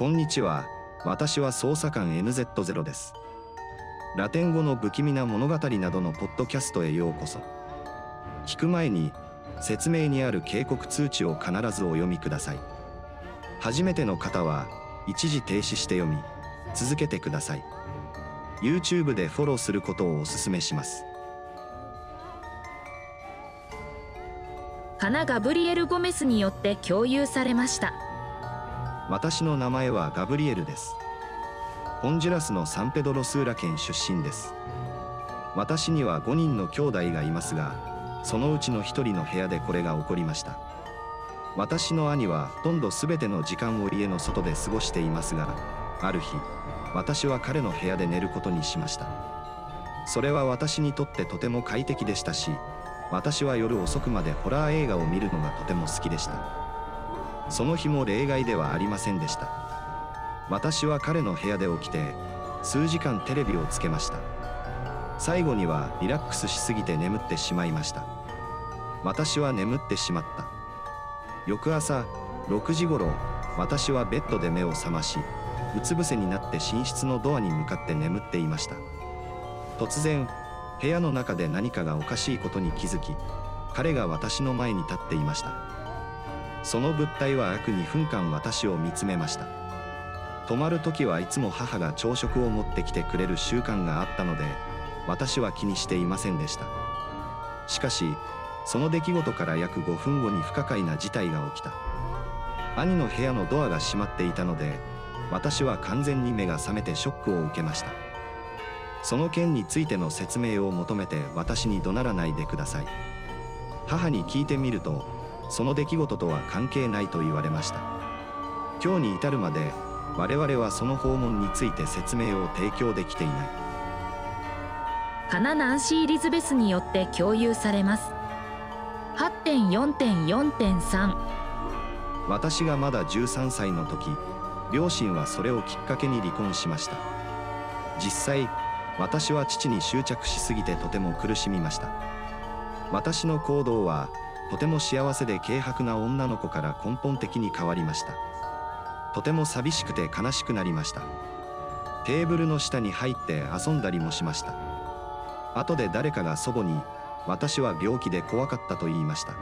こんにちは。私は捜査官 NZ0 です。ラテン語の不気味な物語などのポッドキャストへようこそ。聞く前に説明にある警告通知を必ずお読みください。初めての方は一時停止して読み続けてください。YouTube でフォローすることをお勧めします。カナ・ガブリエル・ゴメスによって共有されました。私の名前はガブリエルです。ホンジュラスのサンペドロスーラ県出身です。私には5人の兄弟がいますがそのうちの1人の部屋でこれが起こりました。私の兄はほとんど全ての時間を家の外で過ごしていますがある日私は彼の部屋で寝ることにしました。それは私にとってとても快適でしたし私は夜遅くまでホラー映画を見るのがとても好きでした。その日も例外ではありませんでした。私は彼の部屋で起きて数時間テレビをつけました。最後にはリラックスしすぎて眠ってしまいました。私は眠ってしまった。翌朝6時頃私はベッドで目を覚ましうつ伏せになって寝室のドアに向かって眠っていました。突然部屋の中で何かがおかしいことに気づき彼が私の前に立っていました。その物体は約2分間私を見つめました。泊まる時はいつも母が朝食を持ってきてくれる習慣があったので私は気にしていませんでした。しかしその出来事から約5分後に不可解な事態が起きた。兄の部屋のドアが閉まっていたので私は完全に目が覚めてショックを受けました。その件についての説明を求めて私に怒鳴らないでください。母に聞いてみるとその出来事とは関係ないと言われました。今日に至るまで我々はその訪問について説明を提供できていない。カナ・ナンシー・リズベスによって共有されます。8.4.4.3私がまだ13歳の時両親はそれをきっかけに離婚しました。実際私は父に執着しすぎてとても苦しみました。私の行動はとても幸せで軽薄な女の子から根本的に変わりました。とても寂しくて悲しくなりました。テーブルの下に入って遊んだりもしました。後で誰かが祖母に私は病気で怖かったと言いました。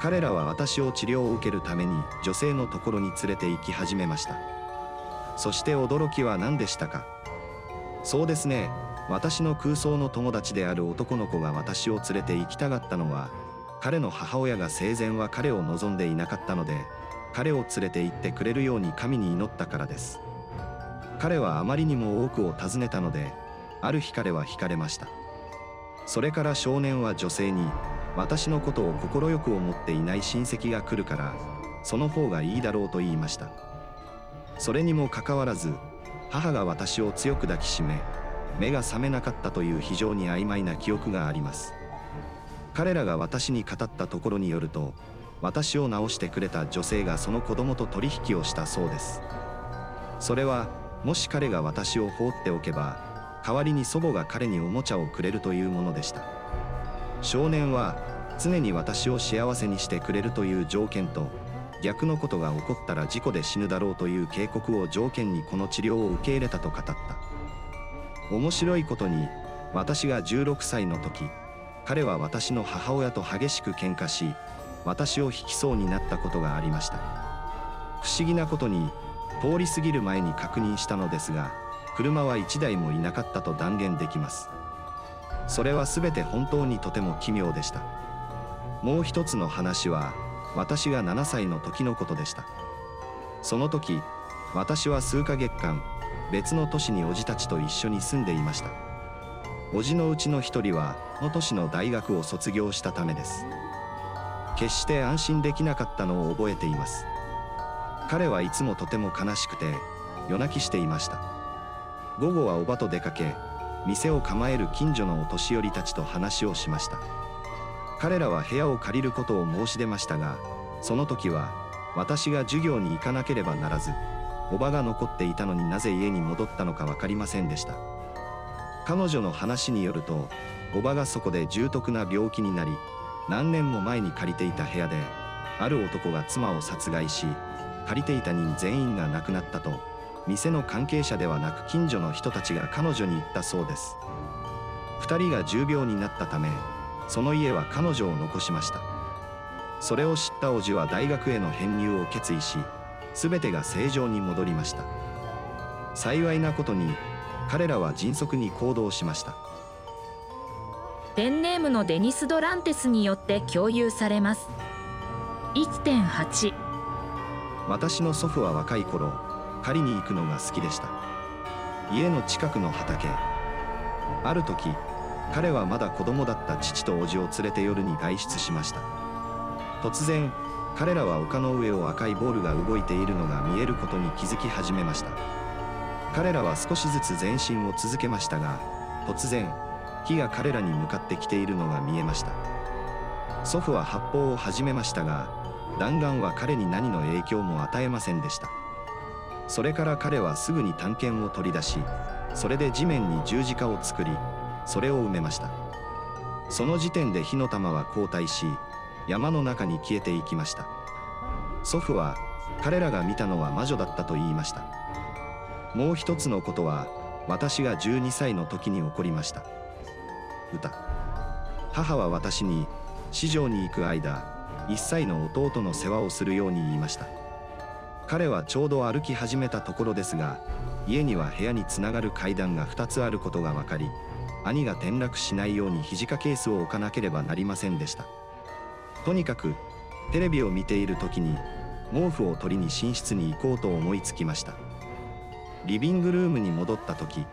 彼らは私を治療を受けるために女性のところに連れて行き始めました。そして驚きは何でしたか？そうですね。私の空想の友達である男の子が私を連れて行きたがったのは彼の母親が生前は彼を望んでいなかったので彼を連れて行ってくれるように神に祈ったからです。彼はあまりにも多くを尋ねたのである日彼は惹かれました。それから少年は女性に私のことを快く思っていない親戚が来るからその方がいいだろうと言いました。それにもかかわらず母が私を強く抱きしめ目が覚めなかったという非常に曖昧な記憶があります。彼らが私に語ったところによると私を治してくれた女性がその子供と取引をしたそうです。それはもし彼が私を放っておけば代わりに祖母が彼におもちゃをくれるというものでした。少年は常に私を幸せにしてくれるという条件と逆のことが起こったら事故で死ぬだろうという警告を条件にこの治療を受け入れたと語った。面白いことに私が16歳の時彼は私の母親と激しく喧嘩し私を引きそうになったことがありました。不思議なことに通り過ぎる前に確認したのですが車は1台もいなかったと断言できます。それは全て本当にとても奇妙でした。もう一つの話は私が7歳の時のことでした。その時私は数ヶ月間別の都市に叔父たちと一緒に住んでいました。叔父のうちの一人はこの都の大学を卒業したためです。決して安心できなかったのを覚えています。彼はいつもとても悲しくて夜泣きしていました。午後はおばと出かけ店を構える近所のお年寄りたちと話をしました。彼らは部屋を借りることを申し出ましたがその時は私が授業に行かなければならずおばが残っていたのになぜ家に戻ったのか分かりませんでした。彼女の話によるとおばがそこで重篤な病気になり何年も前に借りていた部屋である男が妻を殺害し借りていた人全員が亡くなったと店の関係者ではなく近所の人たちが彼女に言ったそうです。2人が重病になったためその家は彼女を残しました。それを知った叔父は大学への編入を決意し全てが正常に戻りました。幸いなことに彼らは迅速に行動しました。ペンネームのデニス・ドランテスによって共有されます。1.8私の祖父は若い頃狩りに行くのが好きでした。家の近くの畑。ある時彼はまだ子供だった父と叔父を連れて夜に外出しました。突然彼らは丘の上を赤いボールが動いているのが見えることに気づき始めました彼らは少しずつ前進を続けましたが突然火が彼らに向かってきているのが見えました。祖父は発砲を始めましたが弾丸は彼に何の影響も与えませんでした。それから彼はすぐに探検を取り出しそれで地面に十字架を作りそれを埋めました。その時点で火の玉は後退し山の中に消えていきました。祖父は彼らが見たのは魔女だったと言いました。もう一つのことは私が12歳の時に起こりました。歌。母は私に市場に行く間1歳の弟の世話をするように言いました。彼はちょうど歩き始めたところですが家には部屋につながる階段が2つあることが分かり兄が転落しないように肘掛ケースを置かなければなりませんでした。とにかくテレビを見ている時に毛布を取りに寝室に行こうと思いつきました。リビングルームに戻った時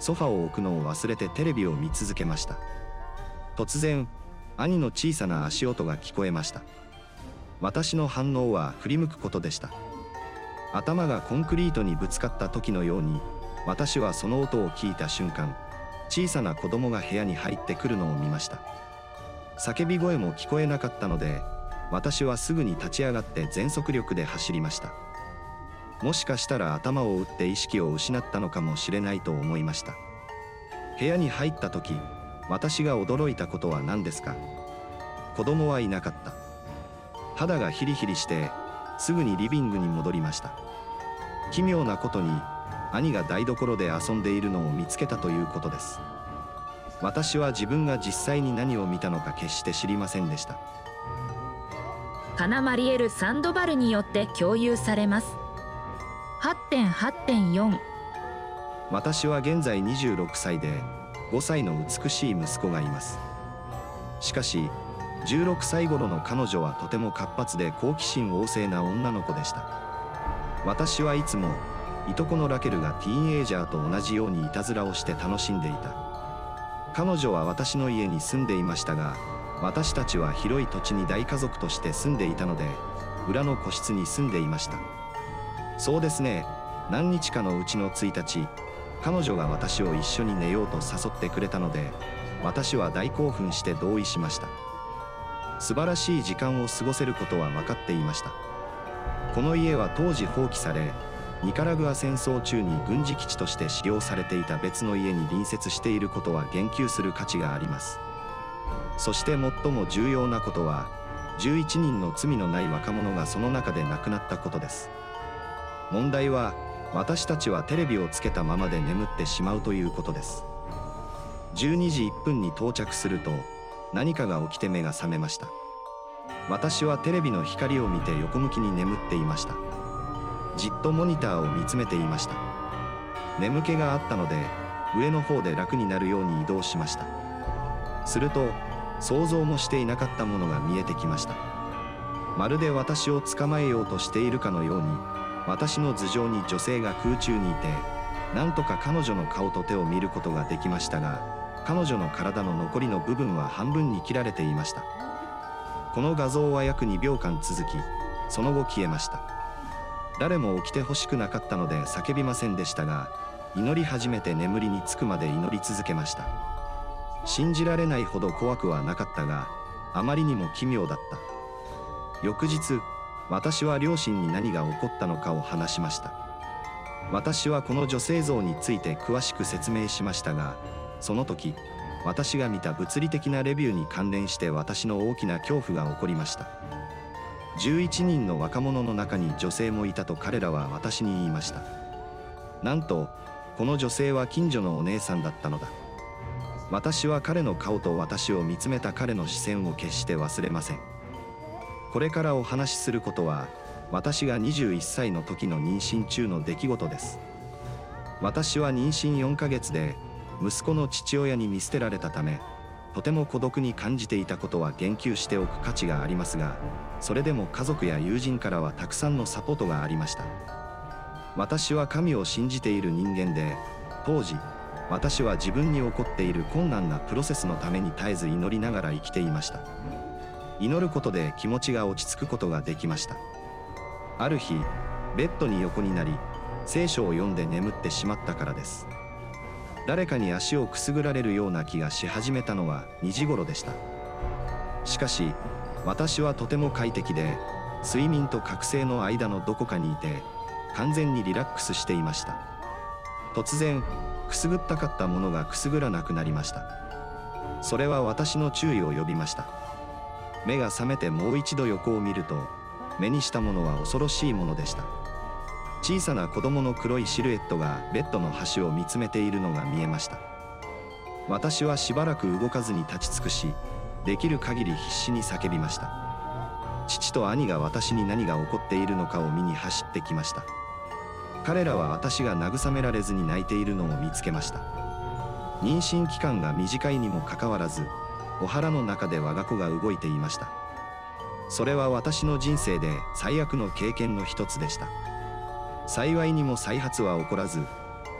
ソファを置くのを忘れてテレビを見続けました。突然兄の小さな足音が聞こえました。私の反応は振り向くことでした。頭がコンクリートにぶつかった時のように私はその音を聞いた瞬間小さな子供が部屋に入ってくるのを見ました。叫び声も聞こえなかったので私はすぐに立ち上がって全速力で走りました。もしかしたら頭を打って意識を失ったのかもしれないと思いました。部屋に入った時私が驚いたことは何ですか？子供はいなかった。肌がヒリヒリしてすぐにリビングに戻りました。奇妙なことに兄が台所で遊んでいるのを見つけたということです。私は自分が実際に何を見たのか決して知りませんでした。カナ・マリエル・サンドバルによって共有されます。8.8.4私は現在26歳で5歳の美しい息子がいます。しかし16歳頃の彼女はとても活発で好奇心旺盛な女の子でした。私はいつもいとこのラケルがティーンエイジャーと同じようにいたずらをして楽しんでいた。彼女は私の家に住んでいましたが私たちは広い土地に大家族として住んでいたので裏の個室に住んでいました。そうですね。何日かのうちの1日彼女が私を一緒に寝ようと誘ってくれたので私は大興奮して同意しました。素晴らしい時間を過ごせることは分かっていました。この家は当時放棄されニカラグア戦争中に軍事基地として使用されていた別の家に隣接していることは言及する価値があります。そして最も重要なことは11人の罪のない若者がその中で亡くなったことです。問題は私たちはテレビをつけたままで眠ってしまうということです。12時1分に到着すると何かが起きて目が覚めました。私はテレビの光を見て横向きに眠っていました。じっとモニターを見つめていました。眠気があったので上の方で楽になるように移動しました。すると想像もしていなかったものが見えてきました。まるで私を捕まえようとしているかのように私の頭上に女性が空中にいてなんとか彼女の顔と手を見ることができましたが彼女の体の残りの部分は半分に切られていました。この画像は約2秒間続きその後消えました。誰も起きてほしくなかったので叫びませんでしたが祈り始めて眠りにつくまで祈り続けました。信じられないほど怖くはなかったがあまりにも奇妙だった。翌日私は両親に何が起こったのかを話しました。私はこの女性像について詳しく説明しましたがその時私が見た物理的なレビューに関連して私の大きな恐怖が起こりました。11人の若者の中に女性もいたと彼らは私に言いました。なんとこの女性は近所のお姉さんだったのだ。私は彼の顔と私を見つめた彼の視線を決して忘れません。これからお話しすることは私が21歳の時の妊娠中の出来事です。私は妊娠4ヶ月で息子の父親に見捨てられたためとても孤独に感じていたことは言及しておく価値がありますがそれでも家族や友人からはたくさんのサポートがありました。私は神を信じている人間で当時私は自分に起こっている困難なプロセスのために絶えず祈りながら生きていました。祈ることで気持ちが落ち着くことができました。ある日ベッドに横になり聖書を読んで眠ってしまったからです。誰かに足をくすぐられるような気がし始めたのは2時頃でした。しかし私はとても快適で睡眠と覚醒の間のどこかにいて完全にリラックスしていました。突然くすぐったかったものがくすぐらなくなりました。それは私の注意を呼びました。目が覚めてもう一度横を見ると目にしたものは恐ろしいものでした。小さな子供の黒いシルエットがベッドの端を見つめているのが見えました。私はしばらく動かずに立ち尽くしできる限り必死に叫びました。父と兄が私に何が起こっているのかを見に走ってきました。彼らは私が慰められずに泣いているのを見つけました。妊娠期間が短いにもかかわらずお腹の中で我が子が動いていました。それは私の人生で最悪の経験の一つでした。幸いにも再発は起こらず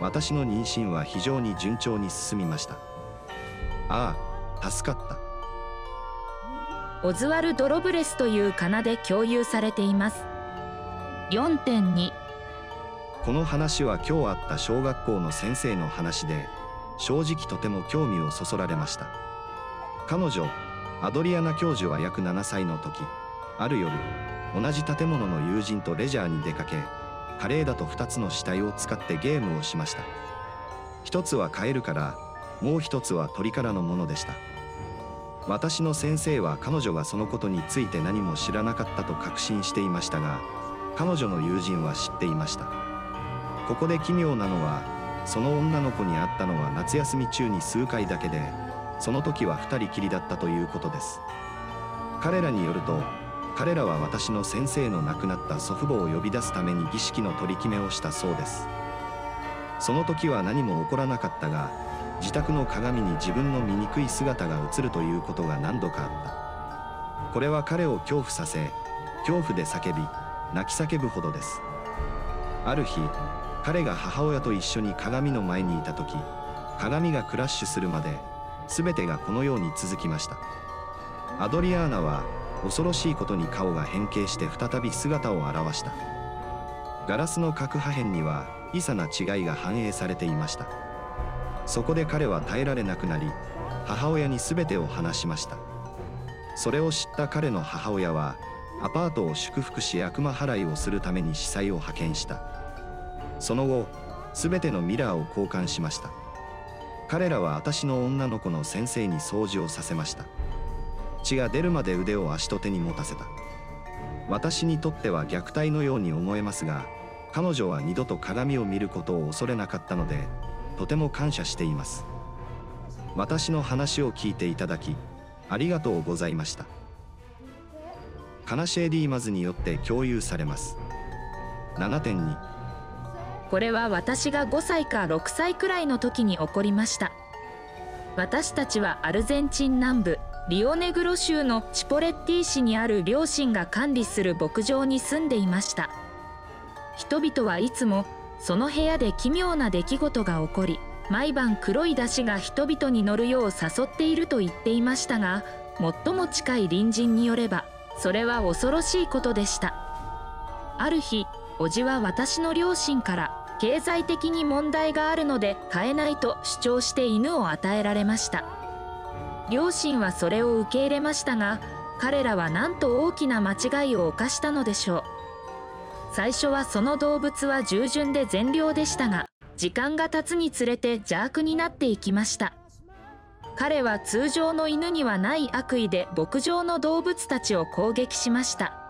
私の妊娠は非常に順調に進みました。ああ助かった。オズワルド・ロブレスという仮名で共有されています。4.2この話は今日あった小学校の先生の話で正直とても興味をそそられました彼女アドリアナ教授は約7歳の時ある夜同じ建物の友人とレジャーに出かけカレーだと2つの死体を使ってゲームをしました。一つはカエルからもう一つは鳥からのものでした。私の先生は彼女がそのことについて何も知らなかったと確信していましたが彼女の友人は知っていました。ここで奇妙なのはその女の子に会ったのは夏休み中に数回だけでその時は2人きりだったということです。彼らによると彼らは私の先生の亡くなった祖父母を呼び出すために儀式の取り決めをしたそうです。その時は何も起こらなかったが自宅の鏡に自分の醜い姿が映るということが何度かあった。これは彼を恐怖させ恐怖で叫び泣き叫ぶほどです。ある日彼が母親と一緒に鏡の前にいた時鏡がクラッシュするまで全てがこのように続きました。アドリアーナは恐ろしいことに顔が変形して再び姿を現した。ガラスの核破片には小さな違いが反映されていました。そこで彼は耐えられなくなり母親に全てを話しました。それを知った彼の母親はアパートを祝福し悪魔払いをするために司祭を派遣した。その後全てのミラーを交換しました。彼らは私の女の子の先生に掃除をさせました。血が出るまで腕を足と手に持たせた。私にとっては虐待のように思えますが彼女は二度と鏡を見ることを恐れなかったのでとても感謝しています。私の話を聞いていただきありがとうございました。カナシェディーマズによって共有されます。7.2これは私が5歳か6歳くらいの時に起こりました。私たちはアルゼンチン南部リオネグロ州のチポレッティ市にある両親が管理する牧場に住んでいました。人々はいつもその部屋で奇妙な出来事が起こり毎晩黒い出汁が人々に乗るよう誘っていると言っていましたが最も近い隣人によればそれは恐ろしいことでした。ある日叔父は私の両親から経済的に問題があるので飼えないと主張して犬を与えられました。両親はそれを受け入れましたが彼らはなんと大きな間違いを犯したのでしょう。最初はその動物は従順で善良でしたが時間が経つにつれて邪悪になっていきました。彼は通常の犬にはない悪意で牧場の動物たちを攻撃しました。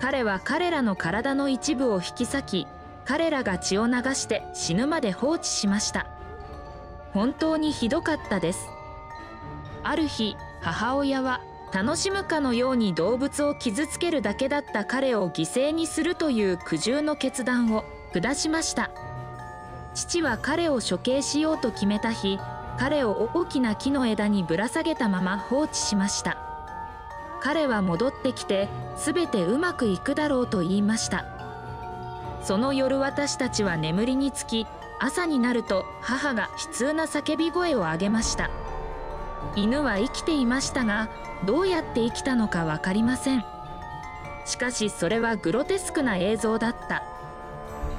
彼は彼らの体の一部を引き裂き彼らが血を流して死ぬまで放置しました。本当にひどかったです。ある日母親は楽しむかのように動物を傷つけるだけだった彼を犠牲にするという苦渋の決断を下しました。父は彼を処刑しようと決めた日彼を大きな木の枝にぶら下げたまま放置しました。彼は戻ってきて全てうまくいくだろうと言いました。その夜私たちは眠りにつき朝になると母が悲痛な叫び声を上げました。犬は生きていましたがどうやって生きたのか分かりません。しかしそれはグロテスクな映像だった。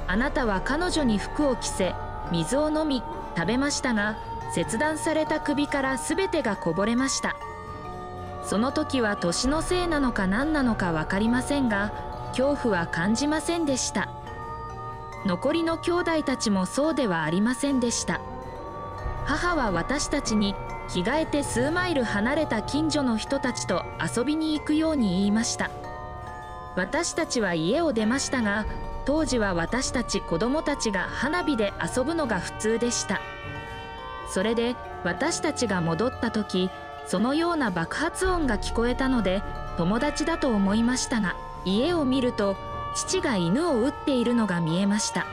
あなたは彼女に服を着せ水を飲み食べましたが切断された首から全てがこぼれました。その時は年のせいなのか何なのか分かりませんが恐怖は感じませんでした。残りの兄弟たちもそうではありませんでした。母は私たちに着替えて数マイル離れた近所の人たちと遊びに行くように言いました。私たちは家を出ましたが当時は私たち子供たちが花火で遊ぶのが普通でした。それで私たちが戻った時そのような爆発音が聞こえたので友達だと思いましたが家を見ると父が犬を撃っているのが見えました。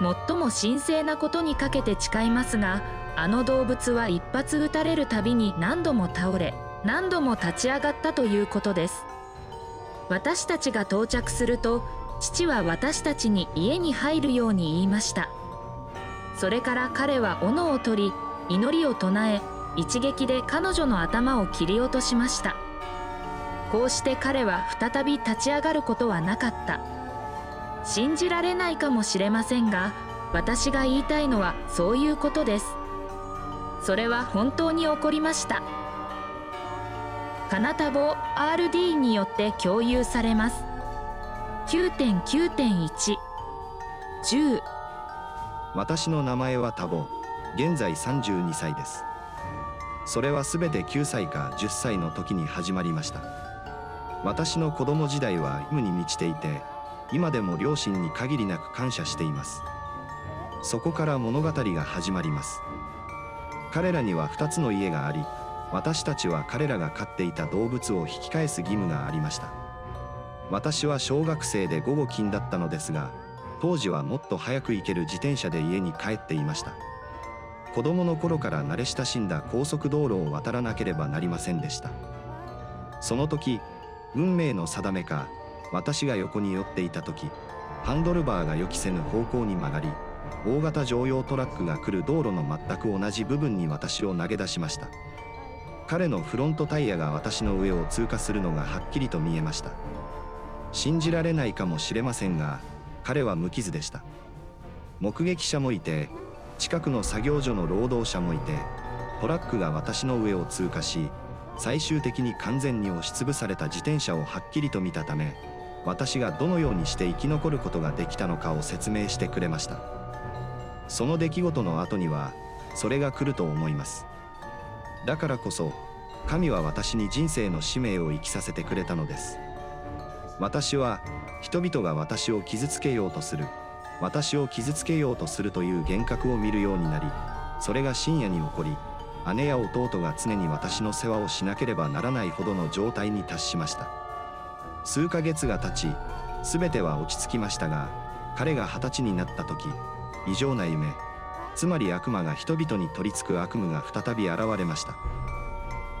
最も神聖なことにかけて誓いますがあの動物は一発撃たれるたびに何度も倒れ何度も立ち上がったということです。私たちが到着すると父は私たちに家に入るように言いました。それから彼は斧を取り祈りを唱え一撃で彼女の頭を切り落としました。こうして彼は再び立ち上がることはなかった。信じられないかもしれませんが私が言いたいのはそういうことです。それは本当に起こりました。カナタボ RD によって共有されます。9.9.110私の名前はタボ。現在32歳です。それはすべて9歳か10歳の時に始まりました。私の子供時代は無に満ちていて今でも両親に限りなく感謝しています。そこから物語が始まります。彼らには2つの家があり私たちは彼らが飼っていた動物を引き返す義務がありました。私は小学生で午後勤だったのですが当時はもっと早く行ける自転車で家に帰っていました。子供の頃から慣れ親しんだ高速道路を渡らなければなりませんでした。その時運命の定めか私が横に寄っていた時ハンドルバーが予期せぬ方向に曲がり大型乗用トラックが来る道路の全く同じ部分に私を投げ出しました。彼のフロントタイヤが私の上を通過するのがはっきりと見えました。信じられないかもしれませんが彼は無傷でした。目撃者もいて近くの作業所の労働者もいてトラックが私の上を通過し最終的に完全に押しつぶされた自転車をはっきりと見たため私がどのようにして生き残ることができたのかを説明してくれました。その出来事の後にはそれが来ると思います。だからこそ神は私に人生の使命を生きさせてくれたのです。私は人々が私を傷つけようとする。私を傷つけようとするという幻覚を見るようになりそれが深夜に起こり姉や弟が常に私の世話をしなければならないほどの状態に達しました。数ヶ月が経ち全ては落ち着きましたが彼が二十歳になった時異常な夢つまり悪魔が人々に取り付く悪夢が再び現れました。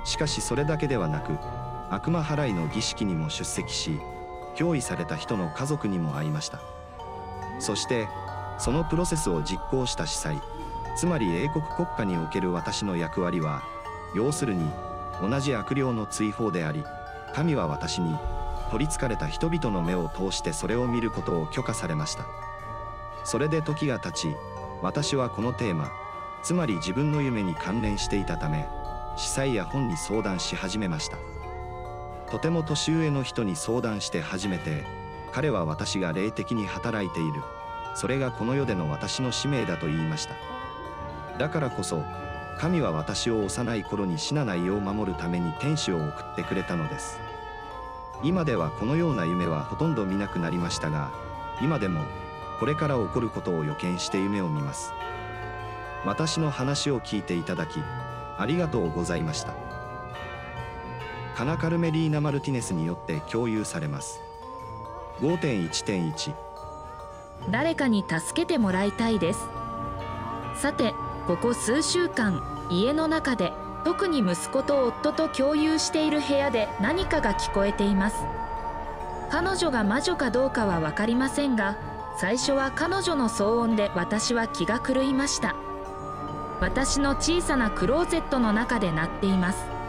しかしそれだけではなく悪魔払いの儀式にも出席し憑依された人の家族にも会いました。そしてそのプロセスを実行した司祭つまり英国国家における私の役割は要するに同じ悪霊の追放であり神は私に取りつかれた人々の目を通してそれを見ることを許可されました。それで時が経ち私はこのテーマつまり自分の夢に関連していたため司祭や本に相談し始めました。とても年上の人に相談して初めて彼は私が霊的に働いている。それがこの世での私の使命だと言いました。だからこそ神は私を幼い頃に死なないよう守るために天使を送ってくれたのです。今ではこのような夢はほとんど見なくなりましたが今でもこれから起こることを予見して夢を見ます。私の話を聞いていただきありがとうございました。カナ・カルメリーナ・マルティネスによって共有されます。5.1.1誰かに助けてもらいたいです。さてここ数週間家の中で特に息子と夫と共有している部屋で何かが聞こえています。彼女が魔女かどうかは分かりませんが最初は彼女の騒音で私は気が狂いました。私の小さなクローゼットの中で鳴っています。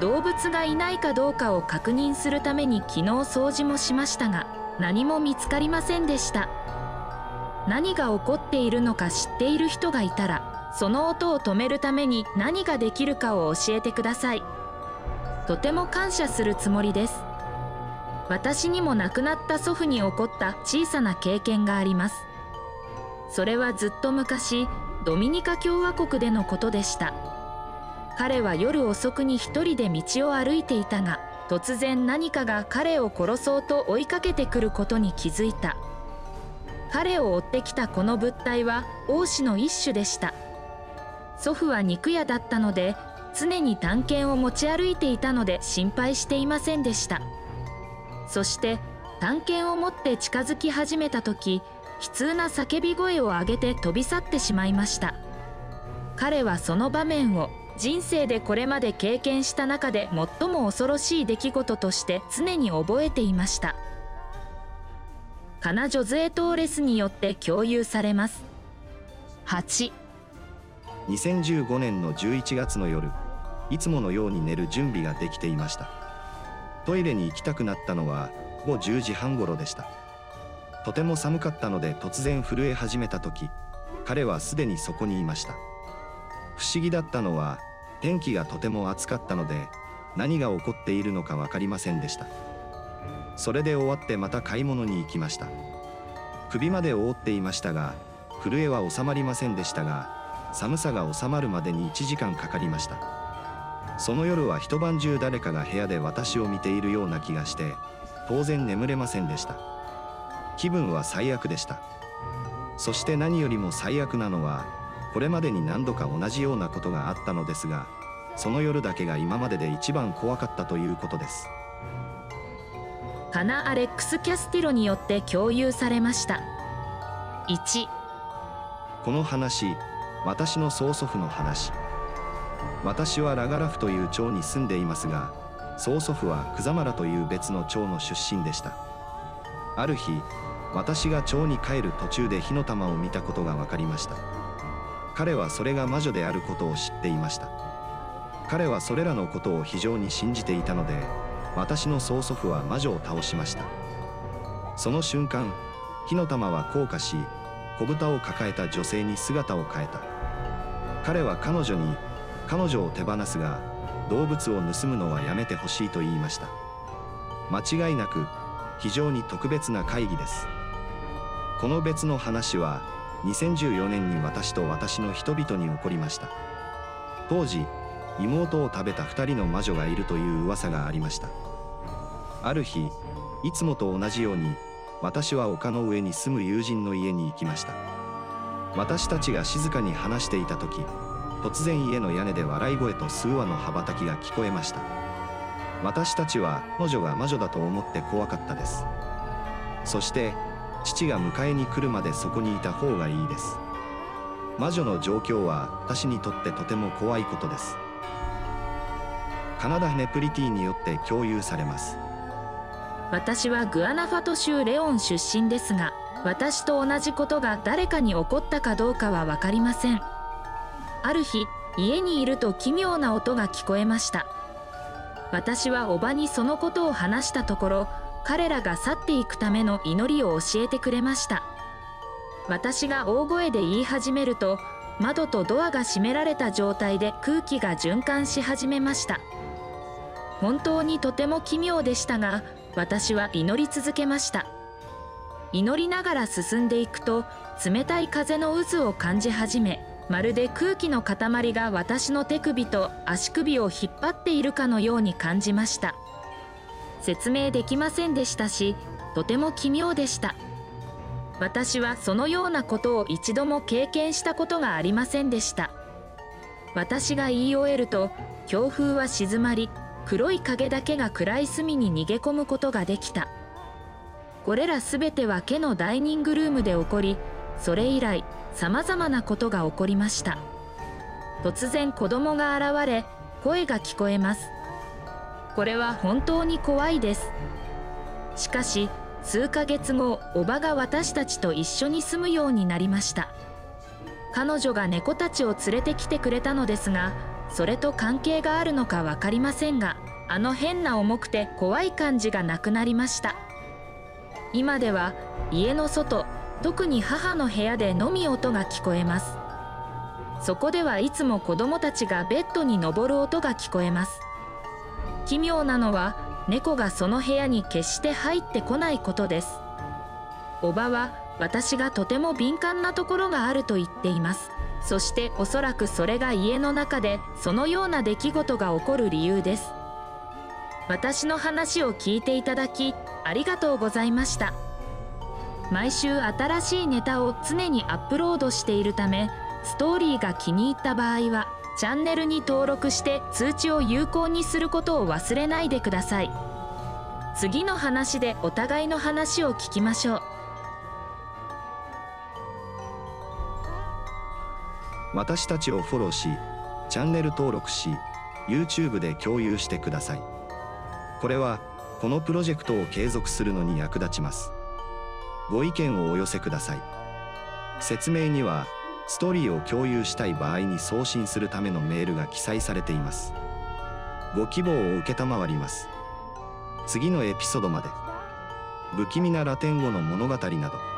動物がいないかどうかを確認するために昨日掃除もしましたが何も見つかりませんでした。何が起こっているのか知っている人がいたらその音を止めるために何ができるかを教えてください。とても感謝するつもりです。私にも亡くなった祖父に起こった小さな経験があります。それはずっと昔ドミニカ共和国でのことでした。彼は夜遅くに一人で道を歩いていたが突然何かが彼を殺そうと追いかけてくることに気づいた。彼を追ってきたこの物体は王子の一種でした。祖父は肉屋だったので常に探検を持ち歩いていたので心配していませんでした。そして探検を持って近づき始めた時悲痛な叫び声を上げて飛び去ってしまいました。彼はその場面を人生でこれまで経験した中で最も恐ろしい出来事として常に覚えていました。カナ・ジョズエ・トーレスによって共有されます。8 2015年の11月の夜いつものように寝る準備ができていました。トイレに行きたくなったのは午後10時半頃でした。とても寒かったので突然震え始めた時彼はすでにそこにいました。不思議だったのは天気がとても暑かったので何が起こっているのか分かりませんでした。それで終わってまた買い物に行きました。首まで覆っていましたが震えは収まりませんでしたが寒さが収まるまでに1時間かかりました。その夜は一晩中誰かが部屋で私を見ているような気がして当然眠れませんでした。気分は最悪でした。そして何よりも最悪なのはこれまでに何度か同じようなことがあったのですがその夜だけが今までで一番怖かったということです。カナ・アレックス・キャスティロによって共有されました。1この話私の曽祖父の話。私はラガラフという町に住んでいますが曽祖父はクザマラという別の町の出身でした。ある日私が町に帰る途中で火の玉を見たことが分かりました彼はそれが魔女であることを知っていました。彼はそれらのことを非常に信じていたので私の曽祖父は魔女を倒しました。その瞬間火の玉は降下し小豚を抱えた女性に姿を変えた。彼は彼女に彼女を手放すが動物を盗むのはやめてほしいと言いました。間違いなく非常に特別な会議です。この別の話は2014年に私と私の人々に起こりました。当時妹を食べた2人の魔女がいるという噂がありました。ある日いつもと同じように私は丘の上に住む友人の家に行きました。私たちが静かに話していた時突然家の屋根で笑い声と数羽の羽ばたきが聞こえました。私たちは彼女が魔女だと思って怖かったですそして父が迎えに来るまでそこにいた方がいいです。魔女の状況は私にとってとても怖いことです。カナダ・ネプリティによって共有されます。私はグアナファト州レオン出身ですが私と同じことが誰かに起こったかどうかは分かりません。ある日家にいると奇妙な音が聞こえました。私はおばにそのことを話したところ彼らが去っていくための祈りを教えてくれました。私が大声で言い始めると窓とドアが閉められた状態で空気が循環し始めました。本当にとても奇妙でしたが私は祈り続けました。祈りながら進んでいくと冷たい風の渦を感じ始めまるで空気の塊が私の手首と足首を引っ張っているかのように感じました。説明できませんでしたしとても奇妙でした。私はそのようなことを一度も経験したことがありませんでした。私が言い終えると強風は静まり黒い影だけが暗い隅に逃げ込むことができた。これらすべては家のダイニングルームで起こりそれ以来さまざまなことが起こりました。突然子供が現れ声が聞こえます。これは本当に怖いです。しかし数ヶ月後おばが私たちと一緒に住むようになりました。彼女が猫たちを連れてきてくれたのですがそれと関係があるのか分かりませんがあの変な重くて怖い感じがなくなりました。今では家の外特に母の部屋でのみ音が聞こえます。そこではいつも子供たちがベッドに登る音が聞こえます。奇妙なのは猫がその部屋に決して入ってこないことです。おばは私がとても敏感なところがあると言っています。そしておそらくそれが家の中でそのような出来事が起こる理由です。私の話を聞いていただきありがとうございました。毎週新しいネタを常にアップロードしているためストーリーが気に入った場合はチャンネルに登録して通知を有効にすることを忘れないでください。次の話でお互いの話を聞きましょう。私たちをフォローしチャンネル登録し YouTube で共有してください。これはこのプロジェクトを継続するのに役立ちます。ご意見をお寄せください。説明にはストーリーを共有したい場合に送信するためのメールが記載されています。ご希望を承ります。次のエピソードまで。不気味なラテン語の物語など。